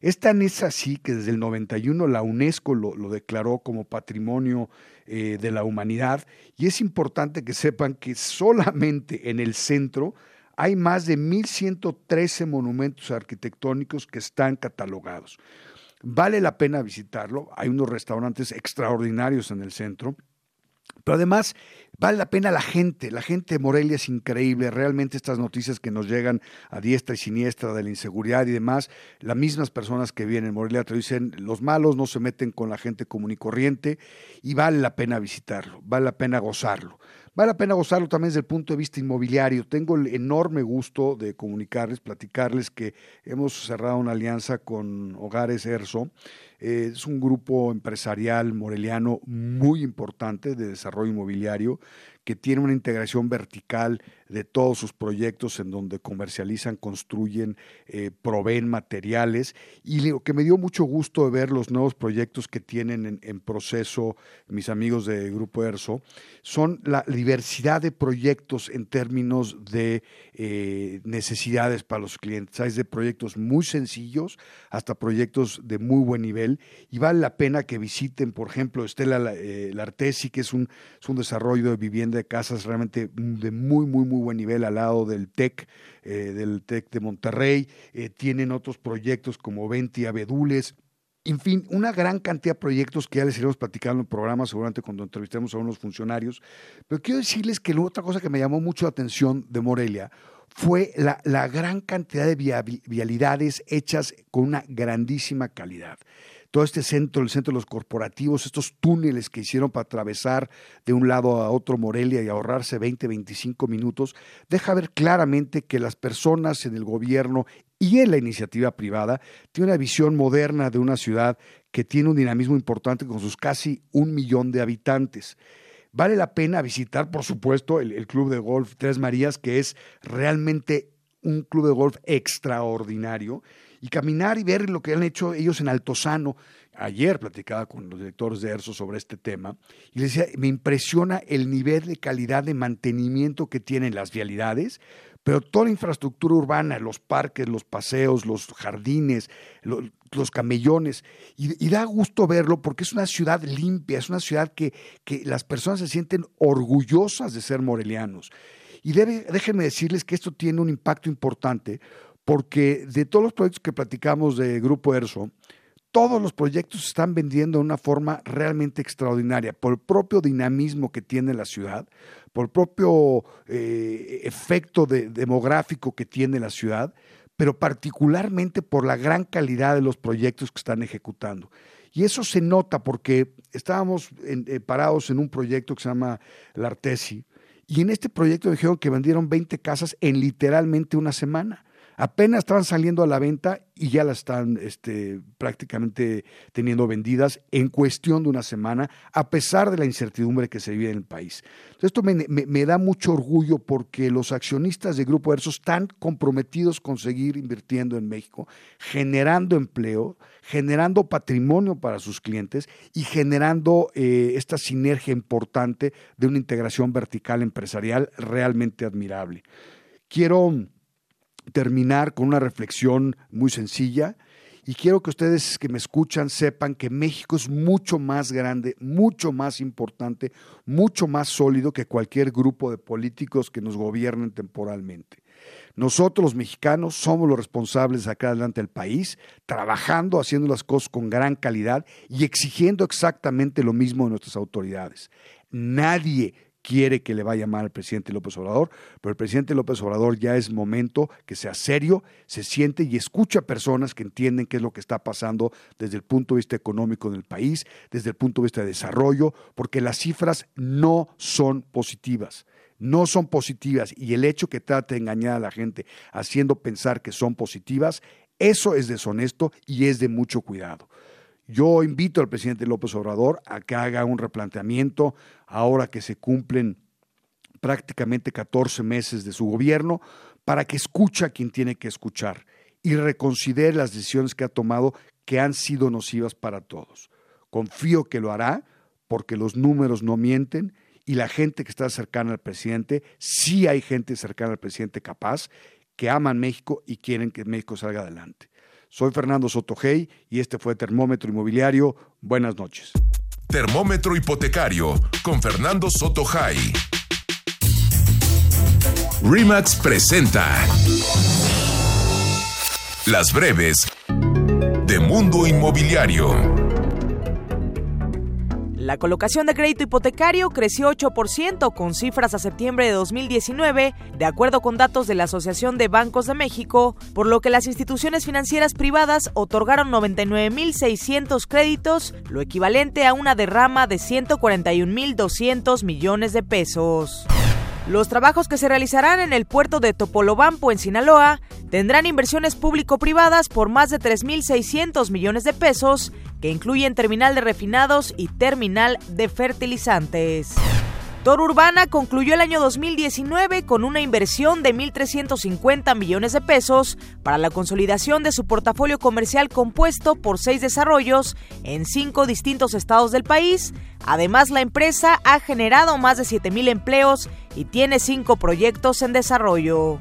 Es tan es así que desde el 91 la UNESCO lo, declaró como patrimonio eh, de la humanidad y es importante que sepan que solamente en el centro hay más de 1.113 monumentos arquitectónicos que están catalogados. Vale la pena visitarlo, hay unos restaurantes extraordinarios en el centro, pero además vale la pena la gente, la gente de Morelia es increíble, realmente estas noticias que nos llegan a diestra y siniestra de la inseguridad y demás, las mismas personas que vienen en Morelia te dicen, los malos no se meten con la gente común y corriente y vale la pena visitarlo, vale la pena gozarlo. Vale la pena gozarlo también desde el punto de vista inmobiliario. Tengo el enorme gusto de comunicarles, platicarles que hemos cerrado una alianza con Hogares ERSO. Eh, es un grupo empresarial moreliano muy importante de desarrollo inmobiliario que tiene una integración vertical de todos sus proyectos en donde comercializan, construyen, eh, proveen materiales. Y lo que me dio mucho gusto de ver los nuevos proyectos que tienen en, proceso mis amigos de Grupo ERSO, son la diversidad de proyectos en términos de eh, necesidades para los clientes. Hay de proyectos muy sencillos hasta proyectos de muy buen nivel y vale la pena que visiten, por ejemplo, Estela eh, Lartesi, que es un, es un desarrollo de vivienda de casas realmente de muy, muy, muy buen nivel al lado del TEC, eh, del TEC de Monterrey. Eh, tienen otros proyectos como Venti Abedules. En fin, una gran cantidad de proyectos que ya les iremos platicando en el programa, seguramente cuando entrevistemos a unos funcionarios. Pero quiero decirles que la otra cosa que me llamó mucho la atención de Morelia fue la, gran cantidad de vialidades hechas con una grandísima calidad todo este centro, el centro de los corporativos, estos túneles que hicieron para atravesar de un lado a otro Morelia y ahorrarse 20, 25 minutos, deja ver claramente que las personas en el gobierno y en la iniciativa privada tienen una visión moderna de una ciudad que tiene un dinamismo importante con sus casi un millón de habitantes. Vale la pena visitar, por supuesto, el, el Club de Golf Tres Marías, que es realmente un club de golf extraordinario y caminar y ver lo que han hecho ellos en Altozano. Ayer platicaba con los directores de ERSO sobre este tema y les decía, me impresiona el nivel de calidad de mantenimiento que tienen las vialidades, pero toda la infraestructura urbana, los parques, los paseos, los jardines, los, camellones, y, da gusto verlo porque es una ciudad limpia, es una ciudad que, que las personas se sienten orgullosas de ser morelianos. Y déjenme decirles que esto tiene un impacto importante porque de todos los proyectos que platicamos de Grupo ERSO, todos los proyectos se están vendiendo de una forma realmente extraordinaria, por el propio dinamismo que tiene la ciudad, por el propio eh, efecto demográfico que tiene la ciudad, pero particularmente por la gran calidad de los proyectos que están ejecutando. Y eso se nota porque estábamos eh, parados en un proyecto que se llama La Artesi, y en este proyecto dijeron que vendieron 20 casas en literalmente una semana apenas estaban saliendo a la venta y ya las están este, prácticamente teniendo vendidas en cuestión de una semana, a pesar de la incertidumbre que se vive en el país. esto me, da mucho orgullo porque los accionistas de Grupo Erso están comprometidos con seguir invirtiendo en México, generando empleo, generando patrimonio para sus clientes y generando eh, esta sinergia importante de una integración vertical empresarial realmente admirable. Quiero terminar con una reflexión muy sencilla y quiero que ustedes que me escuchan sepan que México es mucho más grande, mucho más importante, mucho más sólido que cualquier grupo de políticos que nos gobiernen temporalmente. Nosotros los mexicanos somos los responsables de sacar adelante el país, trabajando, haciendo las cosas con gran calidad y exigiendo exactamente lo mismo de nuestras autoridades. Nadie quiere que le vaya mal al presidente López Obrador, pero el presidente López Obrador ya es momento que sea serio, se siente y escucha a personas que entienden qué es lo que está pasando desde el punto de vista económico del país, desde el punto de vista de desarrollo, porque las cifras no son positivas no son positivas y el hecho que trate de engañar a la gente haciendo pensar que son positivas, eso es deshonesto y es de mucho cuidado. Yo invito al presidente López Obrador a que haga un replanteamiento ahora que se cumplen prácticamente 14 meses de su gobierno para que escuche a quien tiene que escuchar y reconsidere las decisiones que ha tomado que han sido nocivas para todos. Confío que lo hará porque los números no mienten y la gente que está cercana al presidente, sí hay gente cercana al presidente capaz, que aman México y quieren que México salga adelante. Soy Fernando Sotogey y este fue Termómetro Inmobiliario. Buenas noches. Termómetro Hipotecario con Fernando Sotogey. Remax presenta Las breves de Mundo Inmobiliario. La colocación de crédito hipotecario creció 8% con cifras a septiembre de 2019, de acuerdo con datos de la Asociación de Bancos de México, por lo que las instituciones financieras privadas otorgaron 99.600 créditos, lo equivalente a una derrama de 141.200 millones de pesos. Los trabajos que se realizarán en el puerto de Topolobampo en Sinaloa tendrán inversiones público-privadas por más de 3.600 millones de pesos, que incluyen terminal de refinados y terminal de fertilizantes. Urbana concluyó el año 2019 con una inversión de 1.350 millones de pesos para la consolidación de su portafolio comercial compuesto por seis desarrollos en cinco distintos estados del país. Además, la empresa ha generado más de 7.000 empleos y tiene cinco proyectos en desarrollo.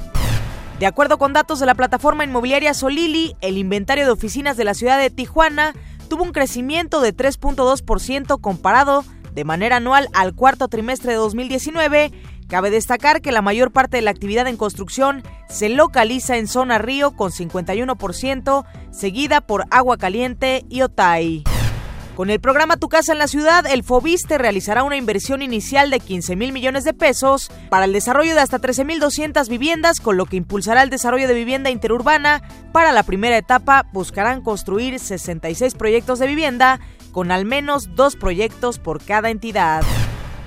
De acuerdo con datos de la plataforma inmobiliaria Solili, el inventario de oficinas de la ciudad de Tijuana tuvo un crecimiento de 3.2% comparado de manera anual al cuarto trimestre de 2019. Cabe destacar que la mayor parte de la actividad en construcción se localiza en zona río con 51%, seguida por Agua Caliente y Otay. Con el programa Tu Casa en la Ciudad, el Fobiste realizará una inversión inicial de 15 mil millones de pesos para el desarrollo de hasta 13 mil 200 viviendas, con lo que impulsará el desarrollo de vivienda interurbana. Para la primera etapa, buscarán construir 66 proyectos de vivienda, con al menos dos proyectos por cada entidad.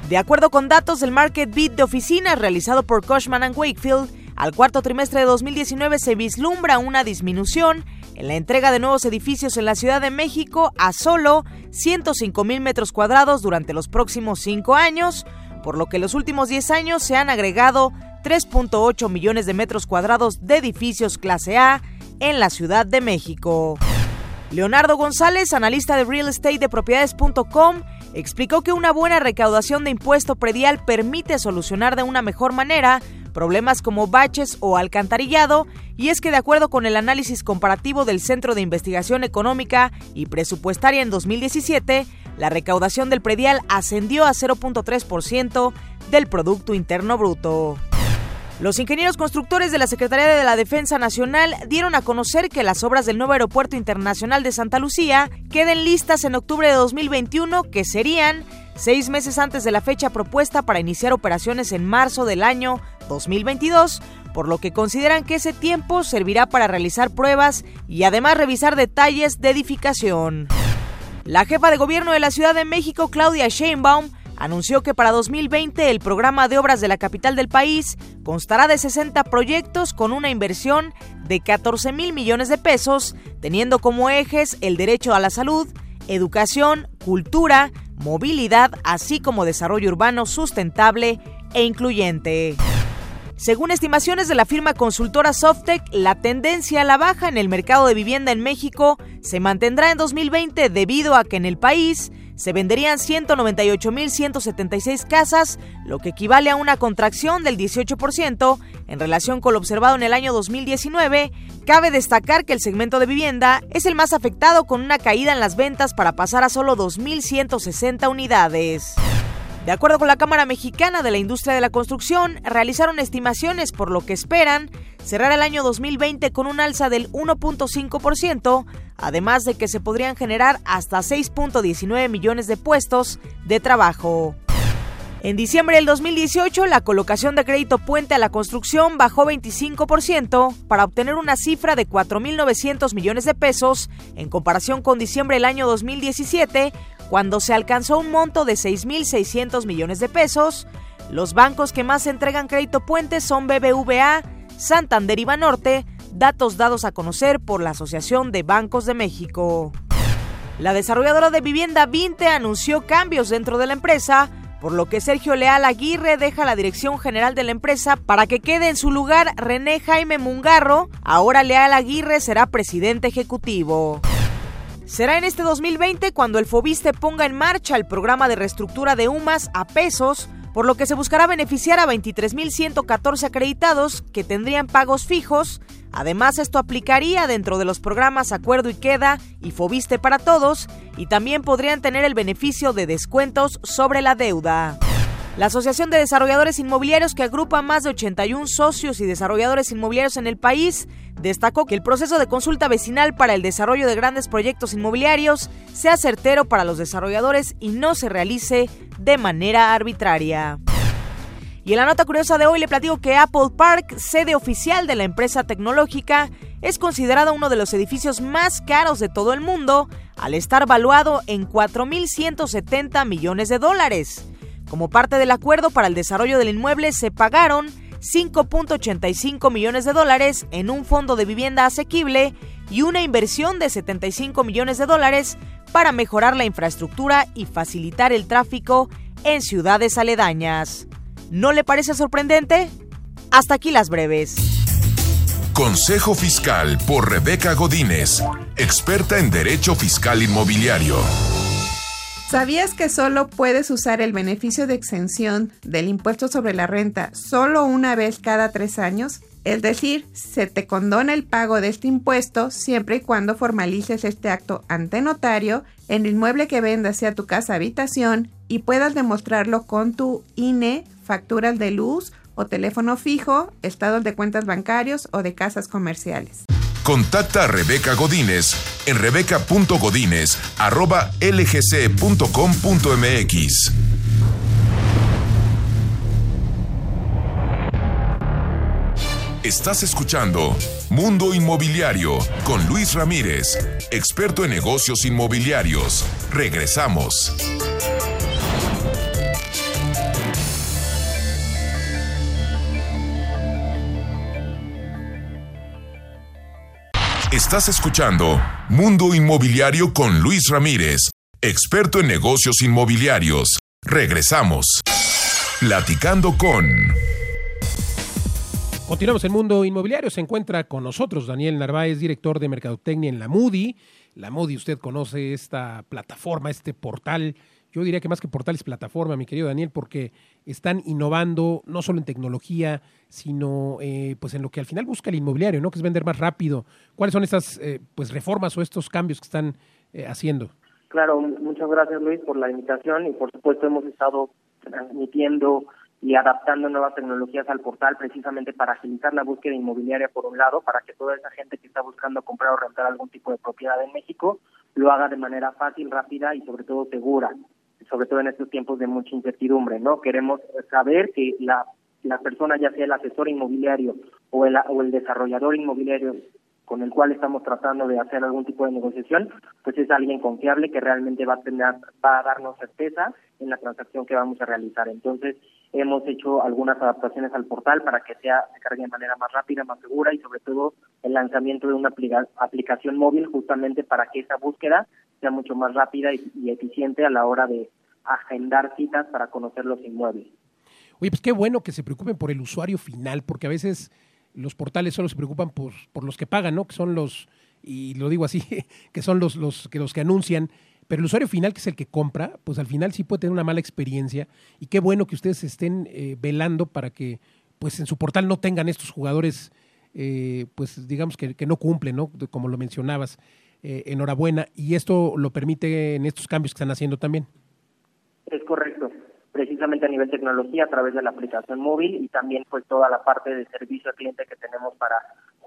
De acuerdo con datos del Market Beat de oficinas realizado por Cushman Wakefield, al cuarto trimestre de 2019 se vislumbra una disminución en la entrega de nuevos edificios en la Ciudad de México a solo 105 mil metros cuadrados durante los próximos cinco años, por lo que en los últimos 10 años se han agregado 3.8 millones de metros cuadrados de edificios clase A en la Ciudad de México. Leonardo González, analista de real estate de propiedades.com, explicó que una buena recaudación de impuesto predial permite solucionar de una mejor manera problemas como baches o alcantarillado, y es que de acuerdo con el análisis comparativo del Centro de Investigación Económica y Presupuestaria en 2017, la recaudación del predial ascendió a 0.3% del Producto Interno Bruto. Los ingenieros constructores de la Secretaría de la Defensa Nacional dieron a conocer que las obras del nuevo Aeropuerto Internacional de Santa Lucía queden listas en octubre de 2021, que serían seis meses antes de la fecha propuesta para iniciar operaciones en marzo del año 2022, por lo que consideran que ese tiempo servirá para realizar pruebas y además revisar detalles de edificación. La jefa de gobierno de la Ciudad de México, Claudia Sheinbaum, anunció que para 2020 el programa de obras de la capital del país constará de 60 proyectos con una inversión de 14 mil millones de pesos, teniendo como ejes el derecho a la salud, educación, cultura, movilidad, así como desarrollo urbano sustentable e incluyente. Según estimaciones de la firma consultora Softec, la tendencia a la baja en el mercado de vivienda en México se mantendrá en 2020 debido a que en el país se venderían 198.176 casas, lo que equivale a una contracción del 18% en relación con lo observado en el año 2019. Cabe destacar que el segmento de vivienda es el más afectado con una caída en las ventas para pasar a solo 2.160 unidades. De acuerdo con la Cámara Mexicana de la Industria de la Construcción, realizaron estimaciones por lo que esperan cerrar el año 2020 con un alza del 1.5%, además de que se podrían generar hasta 6.19 millones de puestos de trabajo. En diciembre del 2018, la colocación de crédito puente a la construcción bajó 25% para obtener una cifra de 4.900 millones de pesos en comparación con diciembre del año 2017, cuando se alcanzó un monto de 6.600 millones de pesos. Los bancos que más entregan crédito puente son BBVA, Santander y Banorte, datos dados a conocer por la Asociación de Bancos de México. La desarrolladora de vivienda Vinte anunció cambios dentro de la empresa, por lo que Sergio Leal Aguirre deja la dirección general de la empresa para que quede en su lugar René Jaime Mungarro. Ahora Leal Aguirre será presidente ejecutivo. Será en este 2020 cuando el Fobiste ponga en marcha el programa de reestructura de UMAS a pesos, por lo que se buscará beneficiar a 23.114 acreditados que tendrían pagos fijos. Además, esto aplicaría dentro de los programas Acuerdo y Queda y Fobiste para Todos, y también podrían tener el beneficio de descuentos sobre la deuda. La Asociación de Desarrolladores Inmobiliarios, que agrupa más de 81 socios y desarrolladores inmobiliarios en el país, destacó que el proceso de consulta vecinal para el desarrollo de grandes proyectos inmobiliarios sea certero para los desarrolladores y no se realice de manera arbitraria. Y en la nota curiosa de hoy le platico que Apple Park, sede oficial de la empresa tecnológica, es considerada uno de los edificios más caros de todo el mundo, al estar valuado en 4.170 millones de dólares. Como parte del acuerdo para el desarrollo del inmueble se pagaron 5.85 millones de dólares en un fondo de vivienda asequible y una inversión de 75 millones de dólares para mejorar la infraestructura y facilitar el tráfico en ciudades aledañas. ¿No le parece sorprendente? Hasta aquí las breves. Consejo Fiscal por Rebeca Godínez, experta en Derecho Fiscal Inmobiliario. ¿Sabías que solo puedes usar el beneficio de exención del impuesto sobre la renta solo una vez cada tres años? Es decir, se te condona el pago de este impuesto siempre y cuando formalices este acto ante notario en el inmueble que vendas sea tu casa habitación y puedas demostrarlo con tu INE, facturas de luz o teléfono fijo, estados de cuentas bancarios o de casas comerciales. Contacta a Rebeca Godínez en rebeca.godínez.lgc.com.mx. Estás escuchando Mundo Inmobiliario con Luis Ramírez, experto en negocios inmobiliarios. Regresamos. Estás escuchando Mundo Inmobiliario con Luis Ramírez, experto en negocios inmobiliarios. Regresamos. Platicando con... Continuamos en Mundo Inmobiliario. Se encuentra con nosotros Daniel Narváez, director de Mercadotecnia en la Moody. La Moody, usted conoce esta plataforma, este portal. Yo diría que más que portal es plataforma, mi querido Daniel, porque están innovando no solo en tecnología, sino eh, pues en lo que al final busca el inmobiliario, ¿no? Que es vender más rápido. ¿Cuáles son estas eh, pues reformas o estos cambios que están eh, haciendo? Claro, muchas gracias Luis por la invitación y por supuesto hemos estado transmitiendo y adaptando nuevas tecnologías al portal precisamente para agilizar la búsqueda inmobiliaria por un lado, para que toda esa gente que está buscando comprar o rentar algún tipo de propiedad en México lo haga de manera fácil, rápida y sobre todo segura, sobre todo en estos tiempos de mucha incertidumbre, ¿no? Queremos saber que la, la persona, ya sea el asesor inmobiliario o el, o el desarrollador inmobiliario con el cual estamos tratando de hacer algún tipo de negociación, pues es alguien confiable que realmente va a tener, va a darnos certeza en la transacción que vamos a realizar. Entonces, hemos hecho algunas adaptaciones al portal para que sea se cargue de manera más rápida, más segura y sobre todo el lanzamiento de una aplicación móvil justamente para que esa búsqueda sea mucho más rápida y, eficiente a la hora de agendar citas para conocer los inmuebles. Oye, pues qué bueno que se preocupen por el usuario final, porque a veces los portales solo se preocupan por, por los que pagan, ¿no? Que son los, y lo digo así, que son los, que, los que anuncian, pero el usuario final, que es el que compra, pues al final sí puede tener una mala experiencia. Y qué bueno que ustedes estén eh, velando para que pues en su portal no tengan estos jugadores, eh, pues digamos que, que, no cumplen, ¿no? Como lo mencionabas. Eh, enhorabuena. Y esto lo permite en estos cambios que están haciendo también. Es correcto precisamente a nivel tecnología a través de la aplicación móvil y también pues toda la parte de servicio al cliente que tenemos para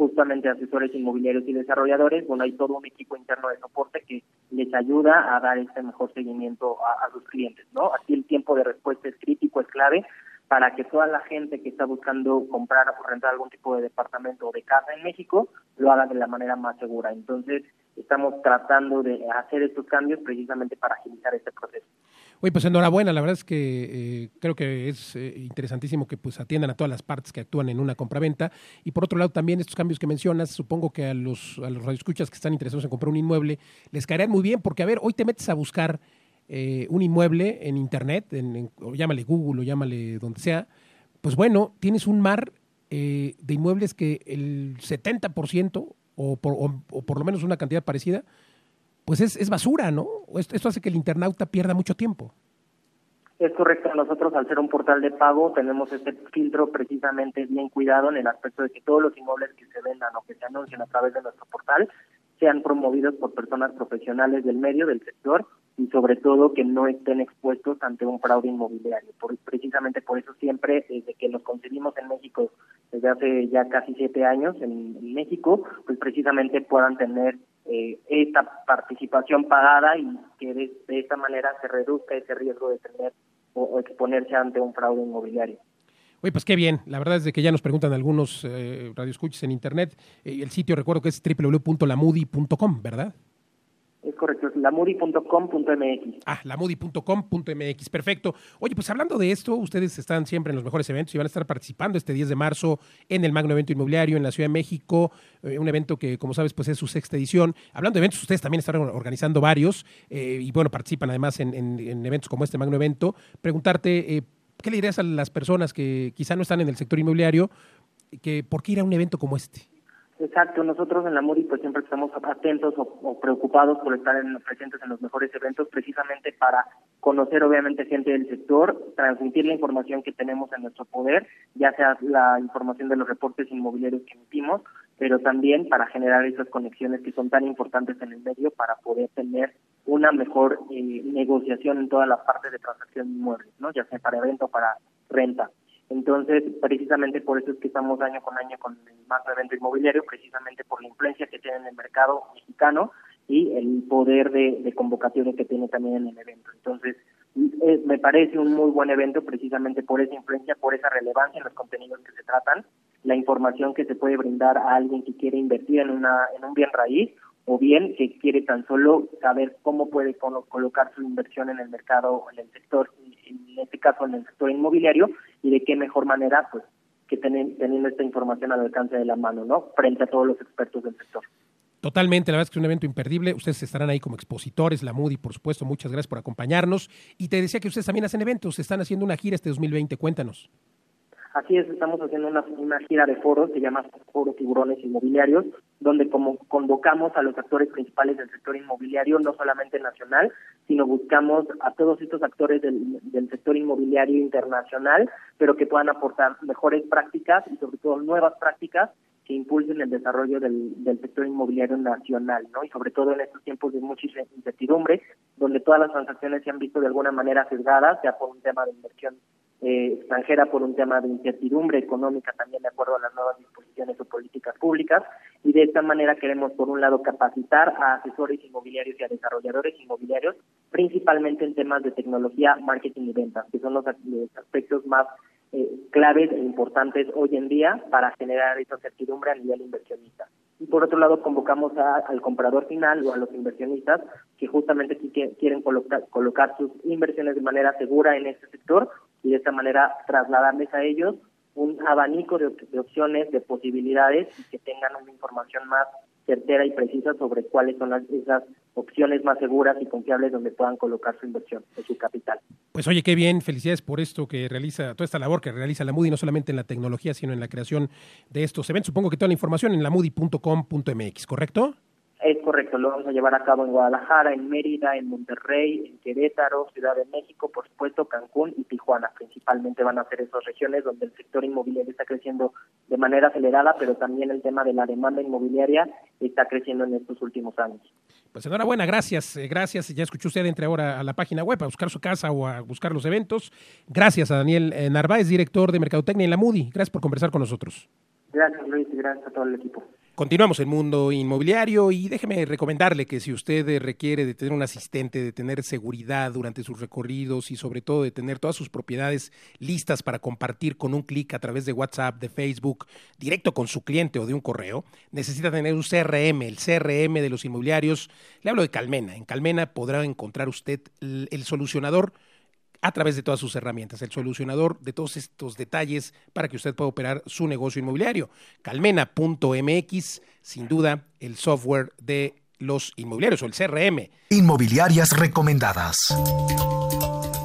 justamente asesores inmobiliarios y desarrolladores, bueno hay todo un equipo interno de soporte que les ayuda a dar este mejor seguimiento a, sus clientes, ¿no? Aquí el tiempo de respuesta es crítico, es clave para que toda la gente que está buscando comprar o rentar algún tipo de departamento o de casa en México lo haga de la manera más segura. Entonces, estamos tratando de hacer estos cambios precisamente para agilizar este proceso. Oye, pues enhorabuena, la verdad es que eh, creo que es eh, interesantísimo que pues atiendan a todas las partes que actúan en una compraventa. Y por otro lado también estos cambios que mencionas, supongo que a los a los radioescuchas que están interesados en comprar un inmueble les caerán muy bien porque a ver, hoy te metes a buscar eh, un inmueble en internet, en, en, o llámale Google o llámale donde sea, pues bueno, tienes un mar eh, de inmuebles que el 70% o por, o, o por lo menos una cantidad parecida pues es, es basura, ¿no? Esto, esto, hace que el internauta pierda mucho tiempo. Es correcto, nosotros al ser un portal de pago tenemos este filtro precisamente bien cuidado en el aspecto de que todos los inmuebles que se vendan o que se anuncien a través de nuestro portal sean promovidos por personas profesionales del medio, del sector y sobre todo que no estén expuestos ante un fraude inmobiliario. Por, precisamente por eso siempre, desde que nos conseguimos en México, desde hace ya casi siete años en, en México, pues precisamente puedan tener eh, esta participación pagada y que de, esta manera se reduzca ese riesgo de tener o, o exponerse ante un fraude inmobiliario. Oye, pues qué bien. La verdad es de que ya nos preguntan algunos eh, radioescuchas en internet. Eh, el sitio recuerdo que es www.lamudi.com, ¿verdad? Es correcto, es lamudi.com.mx. Ah, lamudi.com.mx, perfecto. Oye, pues hablando de esto, ustedes están siempre en los mejores eventos y van a estar participando este 10 de marzo en el Magno Evento Inmobiliario en la Ciudad de México, eh, un evento que, como sabes, pues es su sexta edición. Hablando de eventos, ustedes también están organizando varios eh, y, bueno, participan además en, en, en, eventos como este Magno Evento. Preguntarte, eh, ¿qué le dirías a las personas que quizá no están en el sector inmobiliario, que por qué ir a un evento como este? Exacto, nosotros en la MURI pues siempre estamos atentos o, preocupados por estar en, presentes en los mejores eventos precisamente para conocer obviamente gente del sector, transmitir la información que tenemos en nuestro poder, ya sea la información de los reportes inmobiliarios que emitimos, pero también para generar esas conexiones que son tan importantes en el medio para poder tener una mejor eh, negociación en todas las partes de transacción inmuebles, ¿no? ya sea para venta o para renta. Entonces, precisamente por eso es que estamos año con año con el macro evento inmobiliario, precisamente por la influencia que tiene en el mercado mexicano y el poder de, de convocatoria que tiene también en el evento. Entonces, eh, me parece un muy buen evento precisamente por esa influencia, por esa relevancia en los contenidos que se tratan, la información que se puede brindar a alguien que quiere invertir en, una, en un bien raíz o bien que quiere tan solo saber cómo puede colocar su inversión en el mercado, en el sector, en este caso en el sector inmobiliario, y de qué mejor manera, pues, que teniendo esta información al alcance de la mano, ¿no? Frente a todos los expertos del sector. Totalmente, la verdad es que es un evento imperdible. Ustedes estarán ahí como expositores, la Moody, por supuesto. Muchas gracias por acompañarnos. Y te decía que ustedes también hacen eventos, están haciendo una gira este 2020. Cuéntanos. Así es, estamos haciendo una, una gira de foros, se llama Foro Tiburones Inmobiliarios, donde como convocamos a los actores principales del sector inmobiliario, no solamente nacional, sino buscamos a todos estos actores del, del sector inmobiliario internacional, pero que puedan aportar mejores prácticas y sobre todo nuevas prácticas que impulsen el desarrollo del, del, sector inmobiliario nacional, ¿no? Y sobre todo en estos tiempos de mucha incertidumbre, donde todas las transacciones se han visto de alguna manera sesgadas, sea por un tema de inversión eh, extranjera por un tema de incertidumbre económica también de acuerdo a las nuevas disposiciones o políticas públicas. Y de esta manera queremos por un lado capacitar a asesores inmobiliarios y a desarrolladores inmobiliarios principalmente en temas de tecnología, marketing y ventas que son los, aspectos más eh, claves e importantes hoy en día para generar esa certidumbre a nivel inversionista. Y por otro lado convocamos al comprador final o a los inversionistas que justamente quieren colocar, colocar sus inversiones de manera segura en este sector y de esta manera trasladarles a ellos un abanico de, opciones, de posibilidades y que tengan una información más certera y precisa sobre cuáles son las, esas opciones más seguras y confiables donde puedan colocar su inversión, de su capital. Pues oye, qué bien, felicidades por esto que realiza, toda esta labor que realiza la Moody, no solamente en la tecnología, sino en la creación de estos eventos. Supongo que toda la información en la moody.com.mx, ¿correcto? Es correcto, lo vamos a llevar a cabo en Guadalajara, en Mérida, en Monterrey, en Querétaro, Ciudad de México, por supuesto, Cancún y Tijuana. Principalmente van a ser esas regiones donde el sector inmobiliario está creciendo de manera acelerada, pero también el tema de la demanda inmobiliaria está creciendo en estos últimos años. Pues enhorabuena, gracias, eh, gracias. Ya escuchó usted, entre ahora a la página web a buscar su casa o a buscar los eventos. Gracias a Daniel eh, Narváez, director de Mercadotecnia en la Moody. Gracias por conversar con nosotros. Gracias, Luis, y gracias a todo el equipo. Continuamos el mundo inmobiliario y déjeme recomendarle que si usted requiere de tener un asistente, de tener seguridad durante sus recorridos y sobre todo de tener todas sus propiedades listas para compartir con un clic a través de WhatsApp, de Facebook, directo con su cliente o de un correo, necesita tener un CRM, el CRM de los inmobiliarios. Le hablo de Calmena. En Calmena podrá encontrar usted el solucionador a través de todas sus herramientas, el solucionador de todos estos detalles para que usted pueda operar su negocio inmobiliario. Calmena.mx, sin duda, el software de los inmobiliarios o el CRM. Inmobiliarias recomendadas.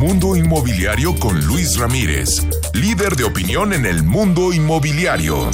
Mundo Inmobiliario con Luis Ramírez, líder de opinión en el mundo inmobiliario.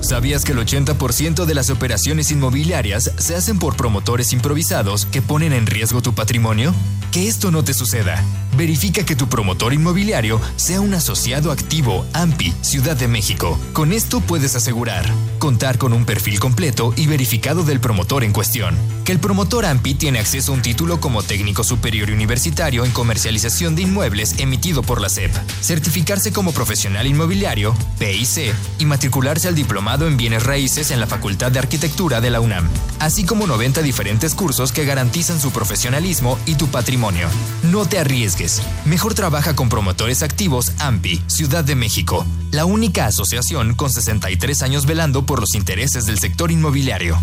¿Sabías que el 80% de las operaciones inmobiliarias se hacen por promotores improvisados que ponen en riesgo tu patrimonio? Que esto no te suceda. Verifica que tu promotor inmobiliario sea un asociado activo AMPI Ciudad de México. Con esto puedes asegurar contar con un perfil completo y verificado del promotor en cuestión. Que el promotor AMPI tiene acceso a un título como técnico superior universitario en comercialización de inmuebles emitido por la SEP. Certificarse como profesional inmobiliario, PIC, y matricularse al diplomado en bienes raíces en la Facultad de Arquitectura de la UNAM. Así como 90 diferentes cursos que garantizan su profesionalismo y tu patrimonio. No te arriesgues. Mejor trabaja con promotores activos AMPI, Ciudad de México. La única asociación con 63 años velando por los intereses del sector inmobiliario.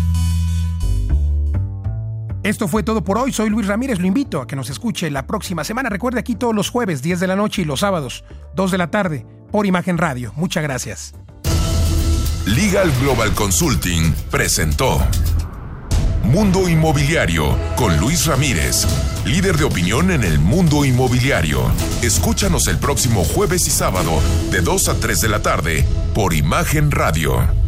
Esto fue todo por hoy. Soy Luis Ramírez. Lo invito a que nos escuche la próxima semana. Recuerde aquí todos los jueves, 10 de la noche y los sábados, 2 de la tarde, por Imagen Radio. Muchas gracias. Legal Global Consulting presentó Mundo Inmobiliario con Luis Ramírez, líder de opinión en el mundo inmobiliario. Escúchanos el próximo jueves y sábado de 2 a 3 de la tarde por Imagen Radio.